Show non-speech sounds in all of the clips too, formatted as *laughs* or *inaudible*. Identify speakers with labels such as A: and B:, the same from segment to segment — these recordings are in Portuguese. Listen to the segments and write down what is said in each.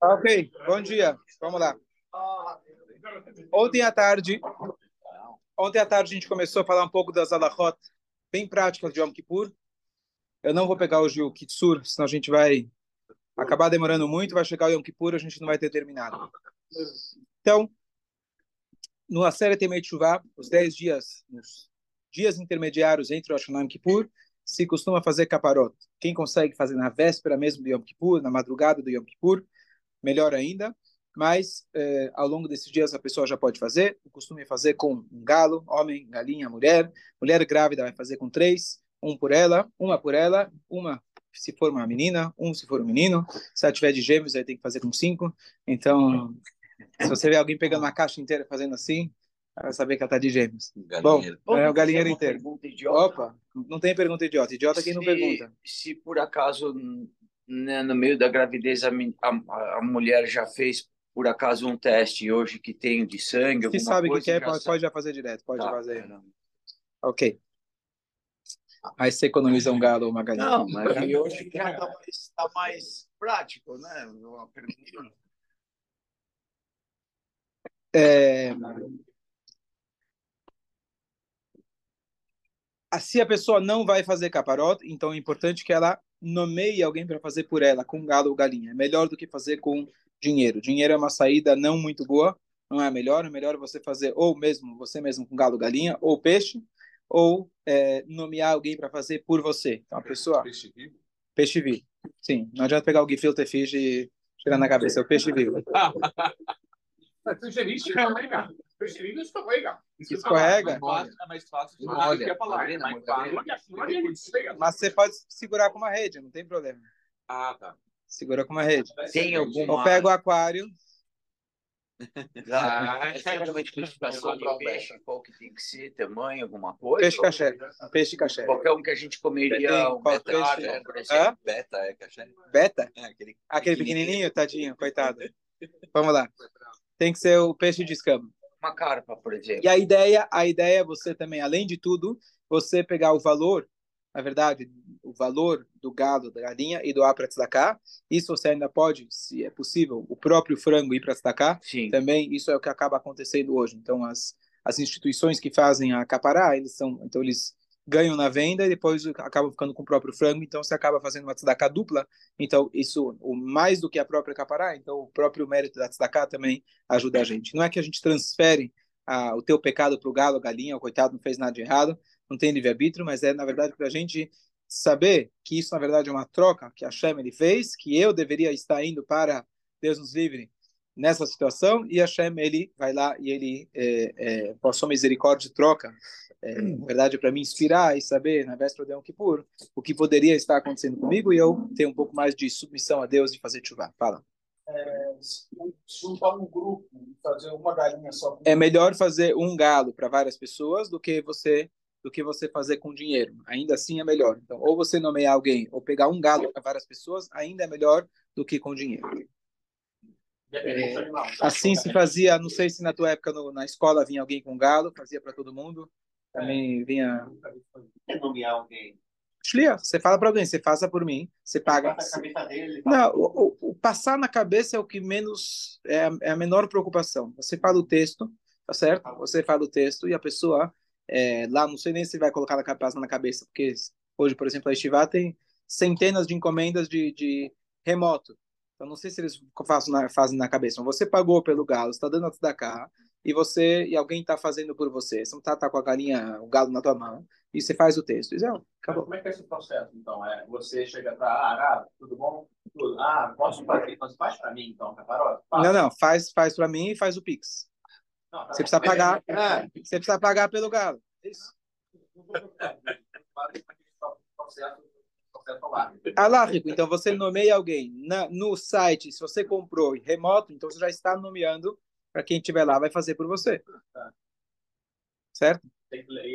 A: Ok, bom dia. Vamos lá. Ontem à tarde, ontem à tarde a gente começou a falar um pouco das alahot bem práticas de Yom Kippur. Eu não vou pegar hoje o Kitsur, senão a gente vai acabar demorando muito, vai chegar o Yom Kippur, a gente não vai ter terminado. Então, no Aseret Temei Tshuva, os 10 dias, os dias intermediários entre Rosh Hashanah e Kippur, se costuma fazer caparot. Quem consegue fazer na véspera mesmo do Yom Kippur, na madrugada do Yom Kippur, melhor ainda. Mas eh, ao longo desses dias a pessoa já pode fazer. O costume é fazer com um galo, homem, galinha, mulher. Mulher grávida vai fazer com três, um por ela, uma por ela, uma se for uma menina, um se for um menino. Se ela tiver de gêmeos, aí tem que fazer com cinco. Então, se você vê alguém pegando uma caixa inteira fazendo assim, vai saber que ela está de gêmeos.
B: Galinheiro.
A: Bom, é o galinheiro
C: Uma
A: inteiro.
C: pergunta idiota.
A: Opa, não tem pergunta idiota. Idiota é quem não
C: Se-
A: pergunta.
C: Se por acaso, né, no meio da gravidez, a, a, a mulher já fez, por acaso, um teste hoje que tem de sangue,
A: Se
C: alguma
A: sabe o que quer,
C: já
A: pode, pode já fazer direto. Pode
C: Tá.
A: fazer. Ok. Aí você economiza um galo ou uma galinha.
C: Não, mas aí hoje já está mais, tá mais prático, né? Uma pergunta.
A: É... Se a pessoa não vai fazer caparote, então é importante que ela nomeie alguém para fazer por ela, com galo ou galinha. É melhor do que fazer com dinheiro. Dinheiro é uma saída não muito boa, não é a melhor. É melhor você fazer ou mesmo você mesmo com galo, galinha, ou peixe, ou é, nomear alguém para fazer por você. Então a pessoa peixe vivo. Sim, não adianta pegar o gefilte fish e tirar na cabeça, é o peixe vivo. *laughs*
D: Percebi, escorrega. Percebi, escorrega.
A: Escorrega?
D: É mais fácil, é mais fácil.
C: Não
D: Olha,
C: olha,
D: quer falar,
C: tá
D: é
C: vendo,
D: mais fácil.
A: Mas você pode segurar com uma rede, não tem problema.
D: Ah, tá.
A: Segura com uma rede.
C: Tem alguma...
A: Ou pega o aquário, *laughs*
C: Ah, para o peixe? Qual que tem que ser? Tamanho, alguma coisa?
A: peixe caché. Peixe caché.
C: Qualquer um que a gente comeria,
A: Tem
C: um beta,
A: peixe?
C: né, por exemplo.
A: Hã?
B: Beta é caché.
A: Beta?
B: É, aquele
A: Aquele pequenininho, tadinho, coitado. Vamos lá. Tem que ser o peixe de escama.
C: Uma carpa, por exemplo.
A: E a ideia, a ideia é você também, além de tudo, você pegar o valor, na verdade, o valor do galo, da galinha e doar para tzedakah. Isso você ainda pode, se é possível, o próprio frango ir para tzedakah.
C: Sim.
A: Também isso é o que acaba acontecendo hoje. Então as as instituições que fazem a capará, eles são, então eles ganham na venda e depois acabam ficando com o próprio frango, então você acaba fazendo uma tzedakah dupla. Então isso, o mais do que a própria capará, então o próprio mérito da tzedakah também ajuda a gente. Não é que a gente transfere ah, o teu pecado para o galo, a galinha, o coitado não fez nada de errado, não tem livre-arbítrio, mas é na verdade para a gente saber que isso na verdade é uma troca que a Hashem ele fez, que eu deveria estar indo para Deus nos livre nessa situação e Hashem ele vai lá e ele é, é, por sua misericórdia troca é, na verdade para me inspirar e saber na véspera de Yom Kippur o que poderia estar acontecendo comigo e eu ter um pouco mais de submissão a Deus e fazer chuva. Fala.
D: Juntar um grupo fazer uma galinha só.
A: É melhor fazer um galo para várias pessoas do que você do que você fazer com dinheiro. Ainda assim é melhor. Então, ou você nomear alguém ou pegar um galo para várias pessoas, ainda é melhor do que com dinheiro. Assim se fazia, não sei se na tua época no, na escola vinha alguém com galo, fazia para todo mundo. Também vinha.
D: Nomear alguém.
A: Você fala para alguém, você faça por mim, você paga.
D: Dele.
A: Não, o, o- o passar na cabeça é o que menos é a, é a menor preocupação. Você fala o texto, tá certo? Você fala o texto e a pessoa é, lá, não sei nem se vai colocar na cabeça na cabeça, porque hoje, por exemplo, a Estivá tem centenas de encomendas de, de remoto. Então, não sei se eles fazem na, fazem na cabeça. Mas você pagou pelo galo, está dando a tzedakah, e você e alguém está fazendo por você. Você não está tá com a galinha, o galo na tua mão, e você faz o texto. Isso é, acabou.
D: Como é que é esse processo, então? É, você chega para ah, Arara, tudo bom? Tudo. Ah, posso fazer? Então, faz para mim, então, caparote? Faz.
A: Não, não, faz, faz para mim e faz o Pix.
D: Não, tá
A: Você precisa pagar. *laughs*
D: É.
A: Você precisa pagar pelo galo. Isso. *laughs*
D: Processo, processo lá.
A: Alárrico, então você nomeia alguém na, no site, se você comprou remoto, então você já está nomeando para quem estiver lá, vai fazer por você. Certo?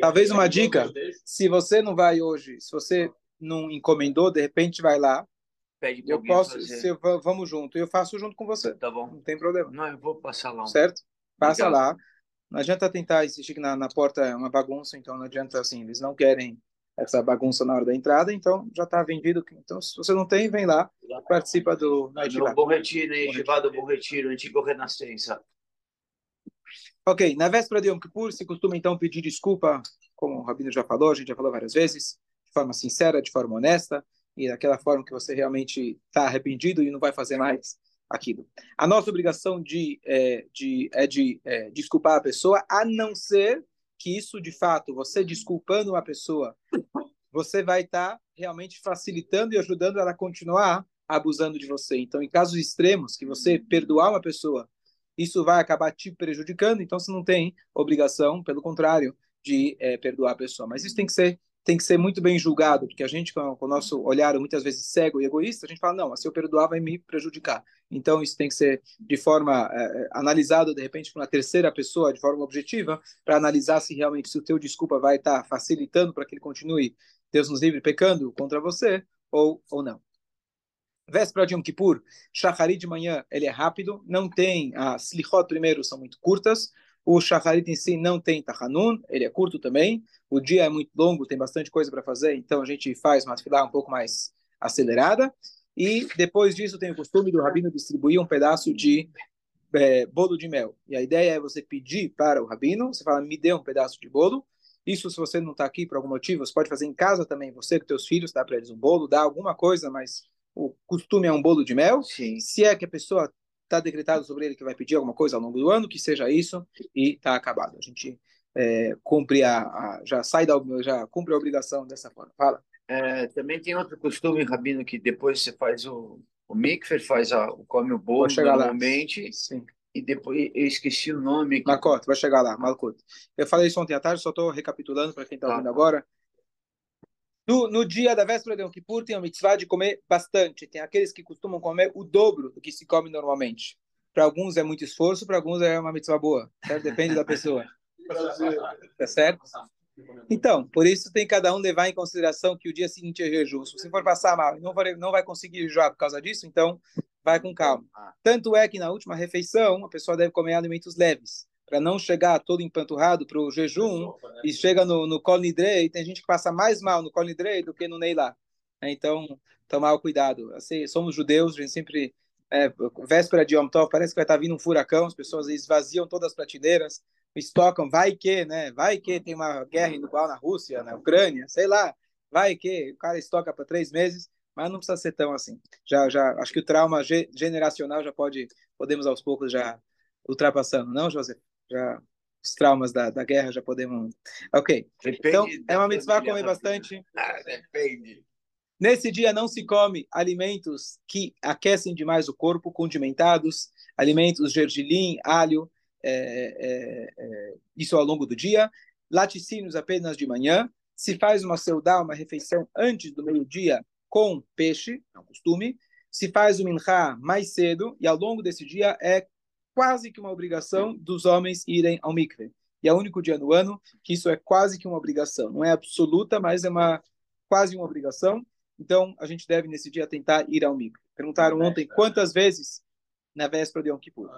A: Talvez uma dica. Se você não vai hoje, se você não encomendou, de repente vai lá,
C: Pede
A: eu posso, eu, va- vamos junto, eu faço junto com você.
C: Tá bom.
A: Não tem problema.
C: Não, eu vou passar lá. um-
A: Certo? Passa
C: Legal.
A: lá. Não adianta tentar insistir que na, na porta é uma bagunça, então não adianta assim, eles não querem essa bagunça na hora da entrada, então já está vendido. Então, se você não tem, vem lá, participa do
C: na No Bom Retiro, né? Yeshiva do Bom Retiro, antigo Renascença.
A: Ok, na véspera de Yom Kippur, se costuma então pedir desculpa, como o Rabino já falou, a gente já falou várias vezes, de forma sincera, de forma honesta, e daquela forma que você realmente está arrependido e não vai fazer mais aquilo. A nossa obrigação de, é, de, é de é, desculpar a pessoa, a não ser que isso, de fato, você desculpando uma pessoa, você vai estar tá realmente facilitando e ajudando ela a continuar abusando de você. Então, em casos extremos, que você perdoar uma pessoa, isso vai acabar te prejudicando, então você não tem obrigação, pelo contrário, de é, perdoar a pessoa. Mas isso tem que ser tem que ser muito bem julgado, porque a gente, com, o nosso olhar muitas vezes cego e egoísta, a gente fala, não, se eu perdoar vai me prejudicar. Então, isso tem que ser de forma é, analisado, de repente, por uma terceira pessoa, de forma objetiva, para analisar se realmente se o teu desculpa vai estar tá facilitando para que ele continue, Deus nos livre, pecando contra você, ou, ou não. Véspera de Yom Kippur, Shachari de manhã, ele é rápido, não tem, as Slichot primeiro são muito curtas, o Shacharit em si não tem Tachanun, ele é curto também. O dia é muito longo, tem bastante coisa para fazer, então a gente faz uma fila um pouco mais acelerada. E depois disso tem o costume do rabino distribuir um pedaço de é, bolo de mel. E a ideia é você pedir para o rabino, você fala, me dê um pedaço de bolo. Isso, se você não está aqui por algum motivo, você pode fazer em casa também, você com teus filhos, dá para eles um bolo, dá alguma coisa, mas o costume é um bolo de mel.
C: Sim.
A: Se é que a pessoa está decretado sobre ele que vai pedir alguma coisa ao longo do ano, que seja isso, e está acabado. A gente é, cumpre a, a, já sai da já cumpre a obrigação dessa forma. Fala.
C: É, também tem outro costume, Rabino, que depois você faz o, o mikver, faz a, come o bolo normalmente.
A: Sim.
C: E depois eu esqueci o nome.
A: Que... vai chegar lá, Malkut. Eu falei isso ontem à tarde, só estou recapitulando para quem está tá. ouvindo agora. No, no dia da véspera de Yom Kippur tem a mitzvah de comer bastante. Tem aqueles que costumam comer o dobro do que se come normalmente. Para alguns é muito esforço, para alguns é uma mitzvah boa. Certo? Depende da pessoa. Tá certo? Então, por isso tem cada um levar em consideração que o dia seguinte é jejum. Se você for passar mal e não vai, não vai conseguir jejuar por causa disso, então vai com calma. Tanto é que na última refeição a pessoa deve comer alimentos leves para não chegar todo empanturrado para o jejum né? e chega no, no Kol Nidrei, tem gente que passa mais mal no Kol Nidrei do que no Neilá. Então, tomar o cuidado. Assim, somos judeus, a gente sempre, é, véspera de Yom Tov, parece que vai estar vindo um furacão, as pessoas esvaziam todas as prateleiras, estocam, vai que, né? Vai que tem uma guerra igual na Rússia, na Ucrânia, sei lá, vai que o cara estoca para três meses, mas não precisa ser tão assim. Já, já, acho que o trauma generacional já pode, podemos aos poucos já ultrapassando, não, José? Já os traumas da, da guerra já podemos. Ok. Depende então, é uma mitzvah comer bastante.
C: Ah, depende.
A: Nesse dia não se come alimentos que aquecem demais o corpo, condimentados, alimentos gergelim, alho, é, é, é, isso ao longo do dia. Laticínios apenas de manhã. Se faz uma seudá, uma refeição antes do meio-dia com peixe, é um costume. Se faz o minhá mais cedo e ao longo desse dia é quase que uma obrigação dos homens irem ao mikve. E é o único dia no ano que isso é quase que uma obrigação. Não é absoluta, mas é uma quase uma obrigação. Então, a gente deve nesse dia tentar ir ao mikve. Perguntaram ontem quantas vezes na véspera de Yom Kippur.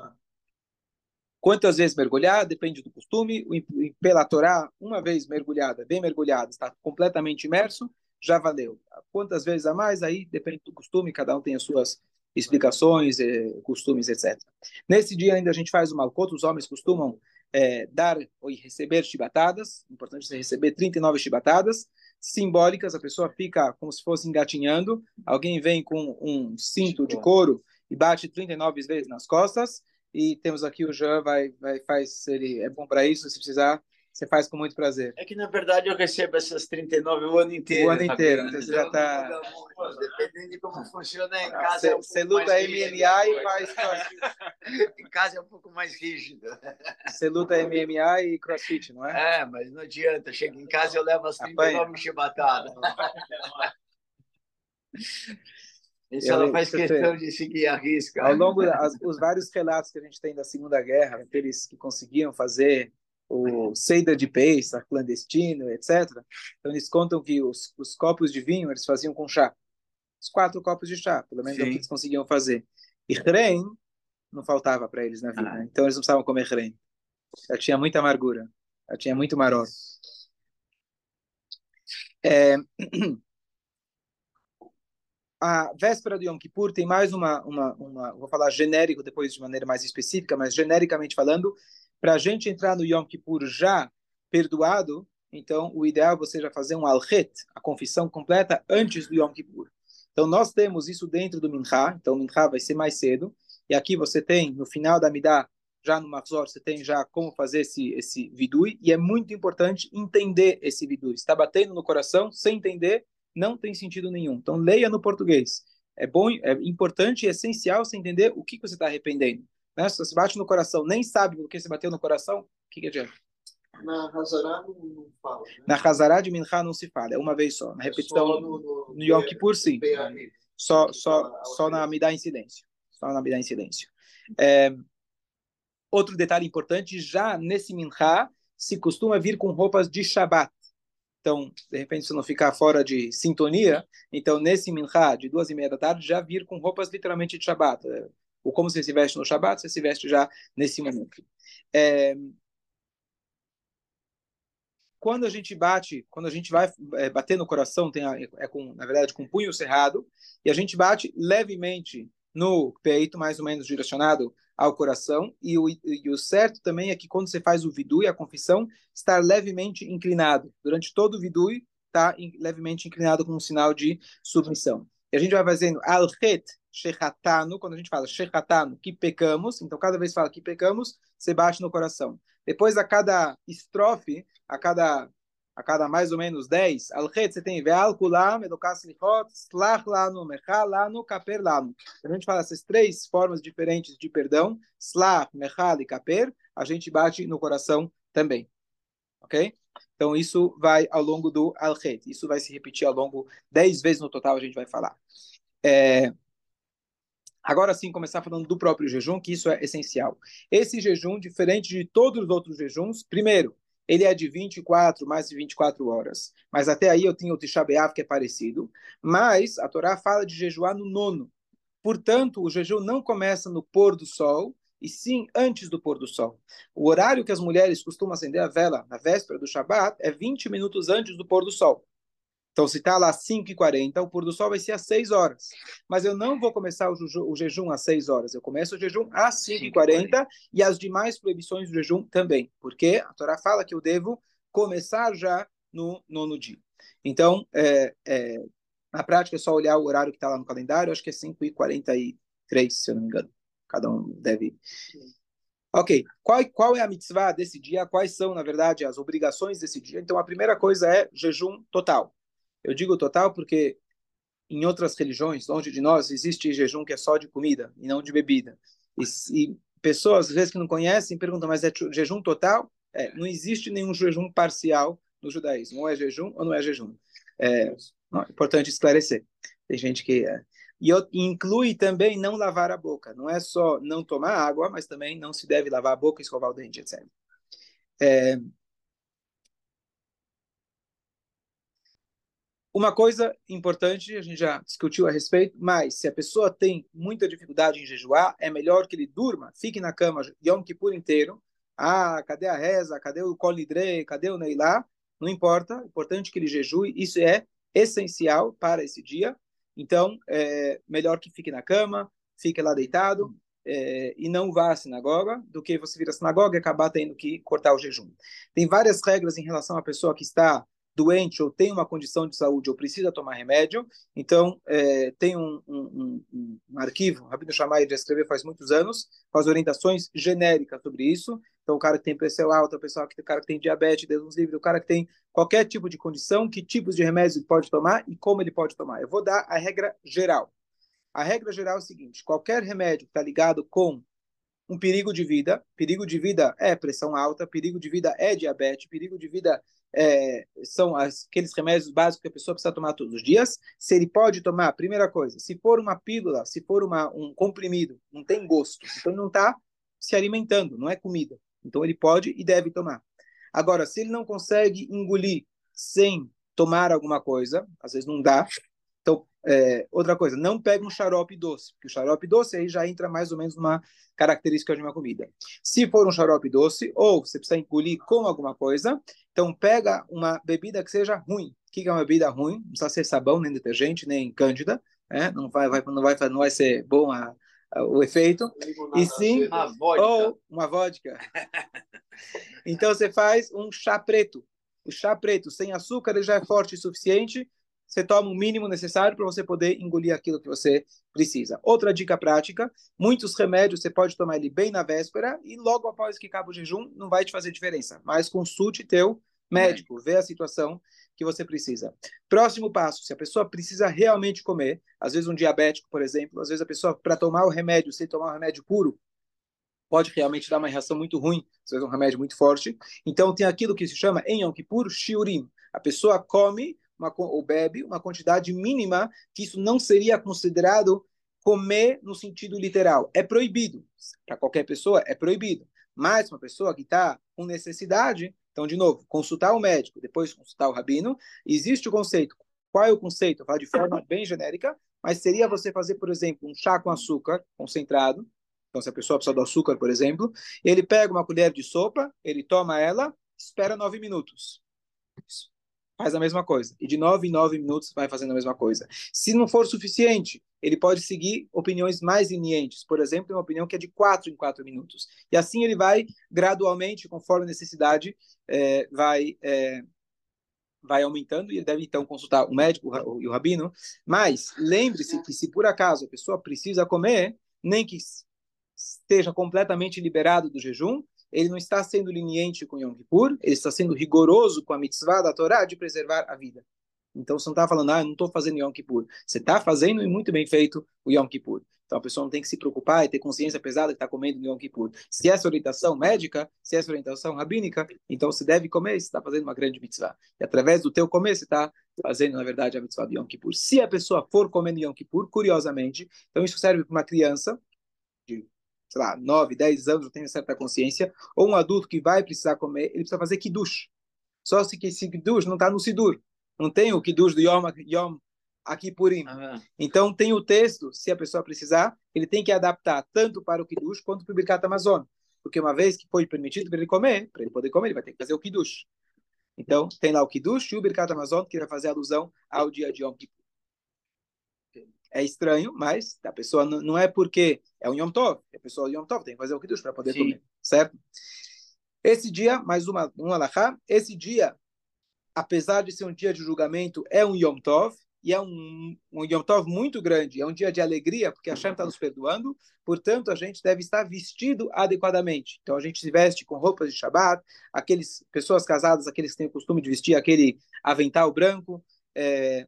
A: Quantas vezes mergulhar? Depende do costume. Pela Torá, uma vez mergulhada, bem mergulhada, está completamente imerso, já valeu. Quantas vezes a mais? Aí depende do costume, cada um tem as suas explicações, eh, costumes, etc. Nesse dia ainda a gente faz o malcot, os homens costumam eh, dar ou receber chibatadas, importante você receber 39 chibatadas, simbólicas, a pessoa fica como se fosse engatinhando, alguém vem com um cinto de couro e bate 39 vezes nas costas, e temos aqui o Jean, vai, vai, faz, ele é bom para isso, se precisar, você faz com muito prazer.
C: É que, na verdade, eu recebo essas 39 o ano inteiro.
A: O ano inteiro. Então, você já está...
C: Dependendo de como funciona em casa. Você, é um
A: você luta MMA e faz crossfit. *laughs*
C: em casa é um pouco mais rígido.
A: Você luta MMA e crossfit, não
C: é? É, mas não adianta. Chego em casa e eu levo as 39 chibatadas. *laughs* Isso ela faz questão de seguir a risca.
A: Ao longo dos vários relatos que a gente tem da Segunda Guerra, aqueles que conseguiam fazer o Seida de Pesach, clandestino, etc. Então eles contam que os, os copos de vinho eles faziam com chá. Os quatro copos de chá, pelo menos Sim. é o que eles conseguiam fazer. E rein não faltava para eles na vida. Ah. Então eles não precisavam comer rein. Já tinha muita amargura. Já tinha muito maroto. É... *clears throat* A véspera do Yom Kippur tem mais uma, uma, uma, vou falar genérico depois de maneira mais específica, mas genericamente falando, para a gente entrar no Yom Kippur já perdoado, então o ideal é você já fazer um alchet, a confissão completa, antes do Yom Kippur. Então nós temos isso dentro do Mincha, então o Mincha vai ser mais cedo, e aqui você tem, no final da Midah, já no Mahzor, você tem já como fazer esse, esse vidui, e é muito importante entender esse vidui. Está batendo no coração, sem entender, não tem sentido nenhum. Então leia no português. É bom, é importante e essencial você entender o que você está arrependendo. Né? Se você bate no coração, nem sabe por que você bateu no coração, o que, que adianta?
B: Na Hazará não, não fala. Né?
A: Na Hazará de Minha não se fala, é uma vez só. Na repetição,
B: Só no, no,
A: no Yom Kippur, sim. Só, só, só na Midá em silêncio. Só na Midá em silêncio. É, outro detalhe importante, já nesse Minha se costuma vir com roupas de Shabat. Então, de repente, se não ficar fora de sintonia, então nesse Minha de duas e meia da tarde, já vir com roupas literalmente de Shabat. Ou como você se veste no Shabat, você se veste já nesse momento. É, quando a gente bate, quando a gente vai é, bater no coração, tem a, é com, na verdade, com o punho cerrado, e a gente bate levemente no peito, mais ou menos direcionado ao coração, e o, e o certo também é que quando você faz o vidui, a confissão, estar levemente inclinado. Durante todo o vidui, está levemente inclinado com um sinal de submissão. E a gente vai fazendo al-het shechatanu, quando a gente fala shechatanu, que pecamos, então cada vez que fala que pecamos, você bate no coração. Depois, a cada estrofe, a cada a cada mais ou menos 10, al-het você tem ve'al kulam, edukas lichot, slach lanu, mechal lanu, kaper lanu. Quando a gente fala essas três formas diferentes de perdão, slach, mechal e kaper, a gente bate no coração também. Ok? Então, isso vai ao longo do al-het. Isso vai se repetir ao longo 10 vezes no total, a gente vai falar. É... Agora sim, começar falando do próprio jejum, que isso é essencial. Esse jejum, diferente de todos os outros jejuns, primeiro, ele é de 24, mais de 24 horas. Mas até aí eu tenho o Tisha que é parecido. Mas a Torá fala de jejuar no nono. Portanto, o jejum não começa no pôr do sol, e sim antes do pôr do sol. O horário que as mulheres costumam acender a vela na véspera do Shabat é 20 minutos antes do pôr do sol. Então, se está lá às 5h40, o pôr do sol vai ser às 6 horas. Mas eu não vou começar o, o jejum às 6 horas. Eu começo o jejum às 5h40 e as demais proibições do jejum também. Porque a Torá fala que eu devo começar já no nono dia. Então, é, é, na prática, é só olhar o horário que está lá no calendário. Acho que é 5h43, se eu não me engano. Cada um deve... Ok, qual, qual é a mitzvah desse dia? Quais são, na verdade, as obrigações desse dia? Então, a primeira coisa é jejum total. Eu digo total porque em outras religiões, longe de nós, existe jejum que é só de comida e não de bebida. E, e pessoas, às vezes, que não conhecem, perguntam, mas é jejum total? É, não existe nenhum jejum parcial no judaísmo. Ou é jejum ou não é jejum. É, não, é importante esclarecer. Tem gente que... É, e inclui também não lavar a boca. Não é só não tomar água, mas também não se deve lavar a boca, escovar o dente, etc. É, Uma coisa importante, a gente já discutiu a respeito, mas se a pessoa tem muita dificuldade em jejuar, é melhor que ele durma, fique na cama Yom Kippur inteiro. Ah, cadê a reza? Cadê o Kol Nidre? Cadê o Neilá? Não importa, é importante que ele jejue, isso é essencial para esse dia. Então, é melhor que fique na cama, fique lá deitado é, e não vá à sinagoga, do que você vir à sinagoga e acabar tendo que cortar o jejum. Tem várias regras em relação à pessoa que está doente ou tem uma condição de saúde ou precisa tomar remédio, então é, tem um, um, um, um arquivo, Rabino Shammai já escreveu faz muitos anos, com as orientações genéricas sobre isso. Então, o cara que tem pressão alta, o pessoal que o cara que tem diabetes, Deus livre, o cara que tem qualquer tipo de condição, que tipos de remédios ele pode tomar e como ele pode tomar. Eu vou dar a regra geral. A regra geral é o seguinte: qualquer remédio que está ligado com um perigo de vida, perigo de vida é pressão alta, perigo de vida é diabetes, perigo de vida é, são aqueles remédios básicos que a pessoa precisa tomar todos os dias. Se ele pode tomar, primeira coisa, se for uma pílula, se for uma, um comprimido, não tem gosto, então não está se alimentando, não é comida. Então ele pode e deve tomar. Agora, se ele não consegue engolir sem tomar alguma coisa, às vezes não dá, Então, é, outra coisa, não pega um xarope doce, porque o xarope doce aí já entra mais ou menos numa característica de uma comida. Se for um xarope doce, ou você precisa engolir com alguma coisa, então pega uma bebida que seja ruim. O que é uma bebida ruim? Não precisa ser sabão, nem detergente, nem cândida, né? não, vai, vai, não, vai, não vai ser bom a, o efeito. E sim,
C: Uma vodka.
A: ou uma vodka. *laughs* então você faz um chá preto. O chá preto sem açúcar ele já é forte o suficiente. Você toma o mínimo necessário para você poder engolir aquilo que você precisa. Outra dica prática: muitos remédios você pode tomar ele bem na véspera e logo após que acaba o jejum não vai te fazer diferença. Mas consulte teu médico, vê a situação que você precisa. Próximo passo: se a pessoa precisa realmente comer, às vezes um diabético, por exemplo, às vezes a pessoa para tomar o remédio, se tomar o remédio puro, pode realmente dar uma reação muito ruim, às vezes um remédio muito forte. Então tem aquilo que se chama em Yom Kippur shiurim. A pessoa come uma, ou bebe uma quantidade mínima que isso não seria considerado comer no sentido literal. É proibido. Para qualquer pessoa é proibido. Mas uma pessoa que está com necessidade, então, de novo, consultar o médico, depois consultar o rabino, existe o conceito. Qual é o conceito? Falo de forma bem genérica, mas seria você fazer, por exemplo, um chá com açúcar concentrado, então, se a pessoa precisa do açúcar, por exemplo, ele pega uma colher de sopa, ele toma ela, espera nove minutos. Faz a mesma coisa. E de nove em nove minutos vai fazendo a mesma coisa. Se não for suficiente, ele pode seguir opiniões mais lenientes. Por exemplo, uma opinião que é de quatro em quatro minutos. E assim ele vai gradualmente, conforme a necessidade, é, vai. É, vai aumentando e ele deve então consultar o médico e o rabino. Mas lembre-se que se por acaso a pessoa precisa comer, nem que esteja completamente liberado do jejum, ele não está sendo leniente com Yom Kippur, ele está sendo rigoroso com a mitzvah da Torá de preservar a vida. Então você não está falando, ah, eu não estou fazendo Yom Kippur. Você está fazendo e muito bem feito o Yom Kippur. Então a pessoa não tem que se preocupar e ter consciência pesada que está comendo no Yom Kippur. Se essa orientação médica, se essa orientação rabínica, então você deve comer e você está fazendo uma grande mitzvah. E através do teu comer você está fazendo, na verdade, a mitzvah do Yom Kippur. Se a pessoa for comendo Yom Kippur, curiosamente, então isso serve para uma criança de sei lá, 9, 10 anos, já tem certa consciência, ou um adulto que vai precisar comer, ele precisa fazer kiddush. Só se que esse kiddush não está no sidur. Não tem o kiddush do Yom, Yom Kippurim.
C: Ah,
A: Então tem o texto, se a pessoa precisar, ele tem que adaptar tanto para o kiddush quanto para o Birkat Amazon. Porque uma vez que foi permitido para ele comer, para ele poder comer, ele vai ter que fazer o kiddush. Então tem lá o kiddush e o Birkat Amazon, que vai fazer alusão ao dia de Yom Kippur. É estranho, mas a pessoa não, não é porque é um Yom Tov. A pessoa Yom Tov tem que fazer o Kiddush para poder
C: Sim.
A: comer, certo? Esse dia, mais uma, um alahá, esse dia, apesar de ser um dia de julgamento, é um Yom Tov, e é um, um Yom Tov muito grande, é um dia de alegria, porque a Hashem está nos perdoando, portanto, a gente deve estar vestido adequadamente. Então, a gente se veste com roupas de Shabbat, aqueles pessoas casadas, aqueles que têm o costume de vestir aquele avental branco, é,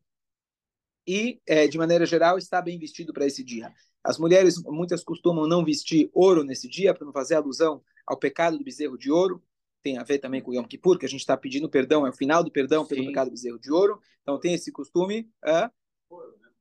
A: e, é, de maneira geral, está bem vestido para esse dia. As mulheres, muitas costumam não vestir ouro nesse dia, para não fazer alusão ao pecado do bezerro de ouro. Tem a ver também com o Yom Kippur, que a gente está pedindo perdão, é o final do perdão pelo
C: Sim.
A: pecado do bezerro de ouro. Então, tem esse costume. hã?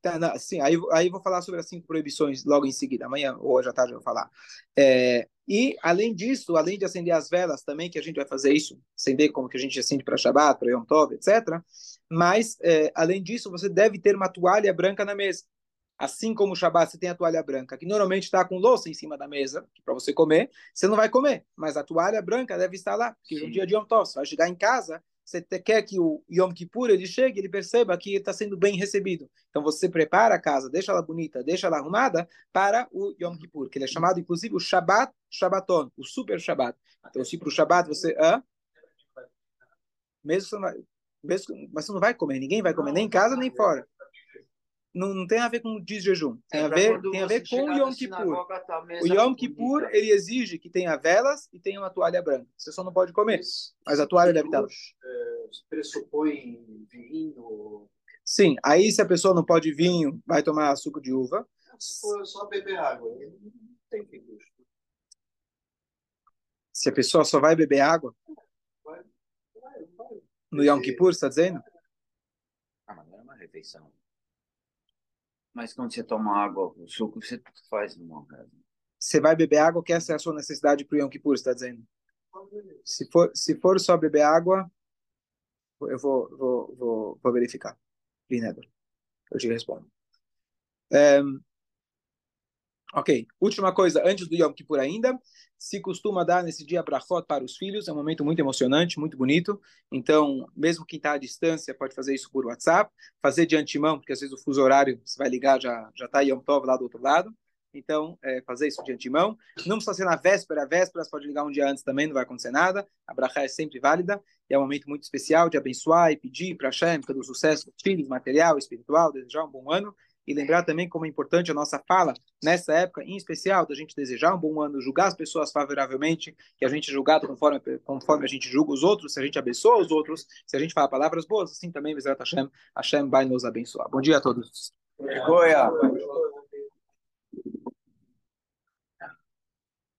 A: Tá, não, sim, aí, aí vou falar sobre as cinco proibições logo em seguida. Amanhã ou hoje à tarde eu vou falar. É, e, além disso, além de acender as velas também, que a gente vai fazer isso, acender como que a gente acende para Shabbat, para Yom Tov, etc. Mas, é, além disso, você deve ter uma toalha branca na mesa. Assim como o Shabbat você tem a toalha branca, que normalmente está com louça em cima da mesa, para você comer, você não vai comer. Mas a toalha branca deve estar lá, porque no
C: Sim.
A: dia de Yom Tov, você vai chegar em casa, você quer que o Yom Kippur ele chegue, ele perceba que está sendo bem recebido. Então você prepara a casa, deixa ela bonita, deixa ela arrumada para o Yom Kippur, que ele é chamado inclusive o Shabbat Shabbaton, o Super Shabbat. Então se para o Shabbat você... Hã? Mesmo não mesmo, mas você não vai comer, ninguém vai comer, nem em casa nem fora. Não, não tem a ver com o desjejum, tem
C: é
A: a ver, tem a
C: você
A: ver com o
C: chegar
A: Yom Kippur.
C: tá
A: O Yom Kippur, ele exige que tenha velas e tenha uma toalha branca. Você só não pode comer. Mas a toalha deve estar.
B: É, pressupõe vinho.
A: Sim, aí se a pessoa não pode vinho, vai tomar suco de uva.
B: Se for só beber água, não tem que.
A: Se a pessoa só vai beber água
B: Vai, vai.
A: no Yom Kippur, está dizendo?
C: Ah, mas não é uma refeição. Mas quando você toma água, o suco, você faz casa.
A: Você vai beber água, que essa é a sua necessidade para o Yom Kippur, está dizendo? Se for, se for só beber água, eu vou, vou, vou, vou verificar. Eu te respondo. É, ok, última coisa, antes do Yom Kippur ainda, se costuma dar nesse dia brachot para os filhos, é um momento muito emocionante, muito bonito, então, mesmo quem está à distância pode fazer isso por WhatsApp, fazer de antemão, porque às vezes o fuso horário, você vai ligar, já está Yom Tov lá do outro lado, então, é, fazer isso de antemão. Não precisa ser na véspera, véspera, pode ligar um dia antes também, não vai acontecer nada. A brachá é sempre válida e é um momento muito especial de abençoar e pedir para Hashem pelo sucesso dos filhos, material, espiritual, desejar um bom ano e lembrar também como é importante a nossa fala nessa época, em especial, da gente desejar um bom ano, julgar as pessoas favoravelmente, que a gente é julgado conforme, conforme a gente julga os outros, se a gente abençoa os outros, se a gente fala palavras boas, assim também, Bezerra Hashem, Hashem vai nos abençoar. Bom dia a todos.